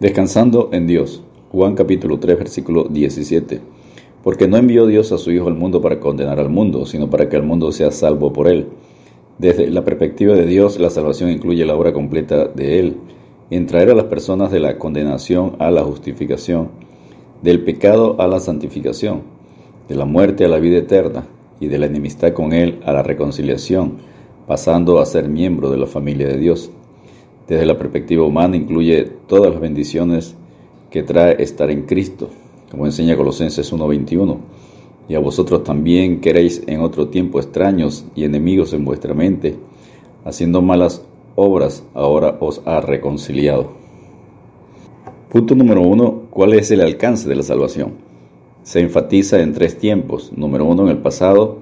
Descansando en Dios. Juan capítulo 3 versículo 17. Porque no envió Dios a su Hijo al mundo para condenar al mundo, sino para que el mundo sea salvo por él. Desde la perspectiva de Dios, la salvación incluye la obra completa de Él, en traer a las personas de la condenación a la justificación, del pecado a la santificación, de la muerte a la vida eterna y de la enemistad con Él a la reconciliación, pasando a ser miembro de la familia de Dios desde la perspectiva humana incluye todas las bendiciones que trae estar en Cristo, como enseña Colosenses 1:21. Y a vosotros también queréis en otro tiempo extraños y enemigos en vuestra mente, haciendo malas obras, ahora os ha reconciliado. Punto número uno, ¿cuál es el alcance de la salvación? Se enfatiza en tres tiempos. Número uno, en el pasado,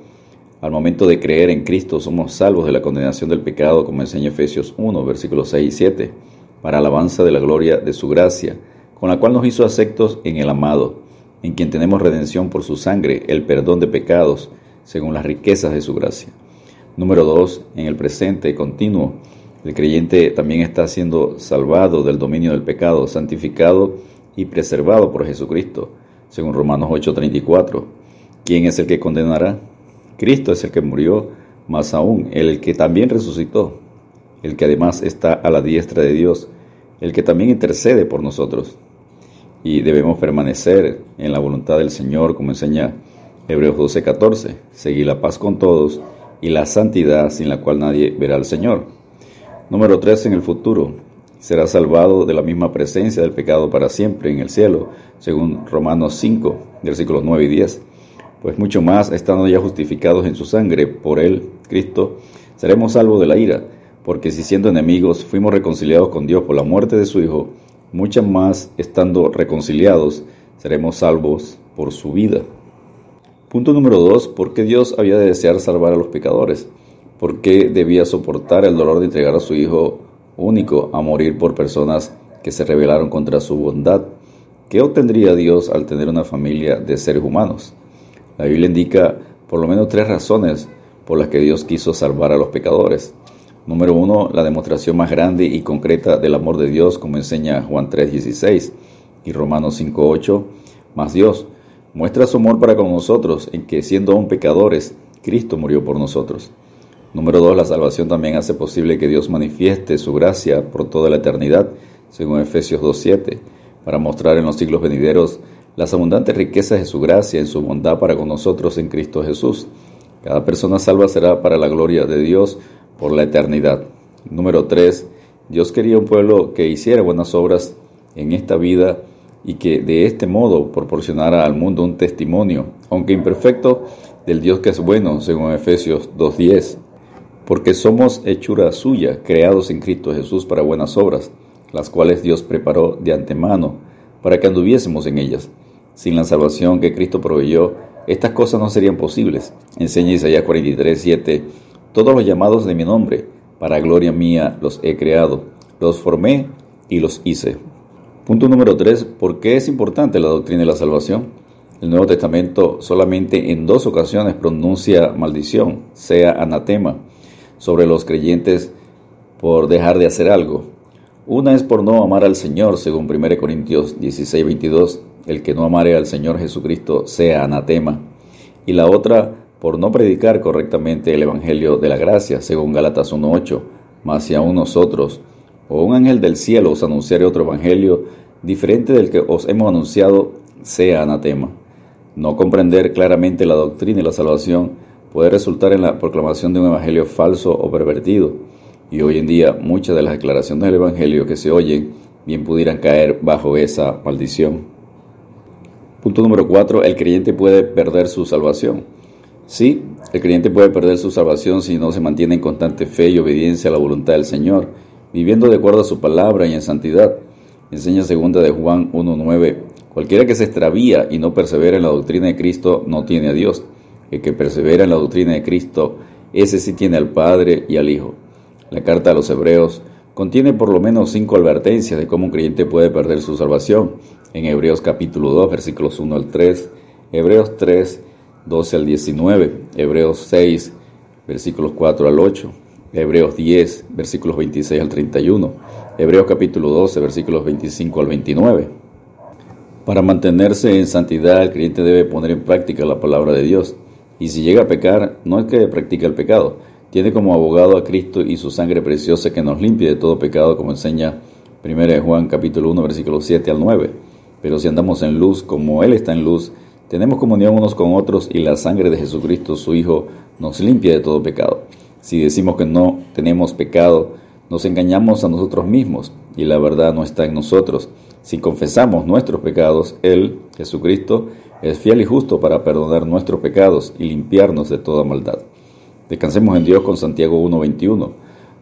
al momento de creer en Cristo somos salvos de la condenación del pecado, como enseña Efesios 1, versículos 6 y 7, para alabanza de la gloria de su gracia, con la cual nos hizo aceptos en el amado, en quien tenemos redención por su sangre, el perdón de pecados, según las riquezas de su gracia. Número 2. En el presente continuo, el creyente también está siendo salvado del dominio del pecado, santificado y preservado por Jesucristo, según Romanos 8:34. ¿Quién es el que condenará? Cristo es el que murió, más aún, el que también resucitó, el que además está a la diestra de Dios, el que también intercede por nosotros. Y debemos permanecer en la voluntad del Señor, como enseña Hebreos 12:14, seguir la paz con todos y la santidad sin la cual nadie verá al Señor. Número 3. En el futuro, será salvado de la misma presencia del pecado para siempre en el cielo, según Romanos 5, versículos 9 y 10 pues mucho más, estando ya justificados en su sangre por él, Cristo, seremos salvos de la ira, porque si siendo enemigos fuimos reconciliados con Dios por la muerte de su Hijo, mucho más, estando reconciliados, seremos salvos por su vida. Punto número 2. ¿Por qué Dios había de desear salvar a los pecadores? ¿Por qué debía soportar el dolor de entregar a su Hijo único a morir por personas que se rebelaron contra su bondad? ¿Qué obtendría Dios al tener una familia de seres humanos? La Biblia indica por lo menos tres razones por las que Dios quiso salvar a los pecadores. Número uno, la demostración más grande y concreta del amor de Dios, como enseña Juan 3:16 y Romanos 5:8, más Dios muestra su amor para con nosotros en que siendo aún pecadores, Cristo murió por nosotros. Número dos, la salvación también hace posible que Dios manifieste su gracia por toda la eternidad, según Efesios 2:7, para mostrar en los siglos venideros las abundantes riquezas de su gracia en su bondad para con nosotros en Cristo Jesús. Cada persona salva será para la gloria de Dios por la eternidad. Número 3. Dios quería un pueblo que hiciera buenas obras en esta vida y que de este modo proporcionara al mundo un testimonio, aunque imperfecto, del Dios que es bueno, según Efesios 2.10. Porque somos hechura suya, creados en Cristo Jesús para buenas obras, las cuales Dios preparó de antemano para que anduviésemos en ellas. Sin la salvación que Cristo proveyó, estas cosas no serían posibles. Enseña Isaías 43, 7. Todos los llamados de mi nombre, para gloria mía, los he creado, los formé y los hice. Punto número 3. ¿Por qué es importante la doctrina de la salvación? El Nuevo Testamento solamente en dos ocasiones pronuncia maldición, sea anatema, sobre los creyentes por dejar de hacer algo. Una es por no amar al Señor, según 1 Corintios 16, 22, el que no amare al Señor Jesucristo sea anatema. Y la otra, por no predicar correctamente el Evangelio de la gracia, según Gálatas 1.8, más si aún nosotros, o un ángel del cielo os anunciare otro Evangelio diferente del que os hemos anunciado, sea anatema. No comprender claramente la doctrina y la salvación puede resultar en la proclamación de un Evangelio falso o pervertido. Y hoy en día muchas de las declaraciones del Evangelio que se oyen bien pudieran caer bajo esa maldición. Punto número 4. El creyente puede perder su salvación. Sí, el creyente puede perder su salvación si no se mantiene en constante fe y obediencia a la voluntad del Señor, viviendo de acuerdo a su palabra y en santidad. Enseña segunda de Juan 1.9. Cualquiera que se extravía y no persevera en la doctrina de Cristo no tiene a Dios. El que persevera en la doctrina de Cristo, ese sí tiene al Padre y al Hijo. La carta a los Hebreos contiene por lo menos cinco advertencias de cómo un creyente puede perder su salvación. En Hebreos capítulo 2, versículos 1 al 3, Hebreos 3, 12 al 19, Hebreos 6, versículos 4 al 8, Hebreos 10, versículos 26 al 31, Hebreos capítulo 12, versículos 25 al 29. Para mantenerse en santidad, el creyente debe poner en práctica la palabra de Dios. Y si llega a pecar, no es que practique el pecado. Tiene como abogado a Cristo y su sangre preciosa que nos limpie de todo pecado, como enseña 1 Juan capítulo 1, versículos 7 al 9. Pero si andamos en luz como Él está en luz, tenemos comunión unos con otros y la sangre de Jesucristo, su Hijo, nos limpia de todo pecado. Si decimos que no tenemos pecado, nos engañamos a nosotros mismos y la verdad no está en nosotros. Si confesamos nuestros pecados, Él, Jesucristo, es fiel y justo para perdonar nuestros pecados y limpiarnos de toda maldad. Descansemos en Dios con Santiago 1.21.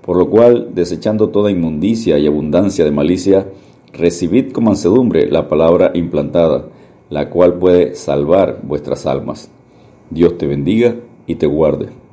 Por lo cual, desechando toda inmundicia y abundancia de malicia, recibid con mansedumbre la palabra implantada, la cual puede salvar vuestras almas. Dios te bendiga y te guarde.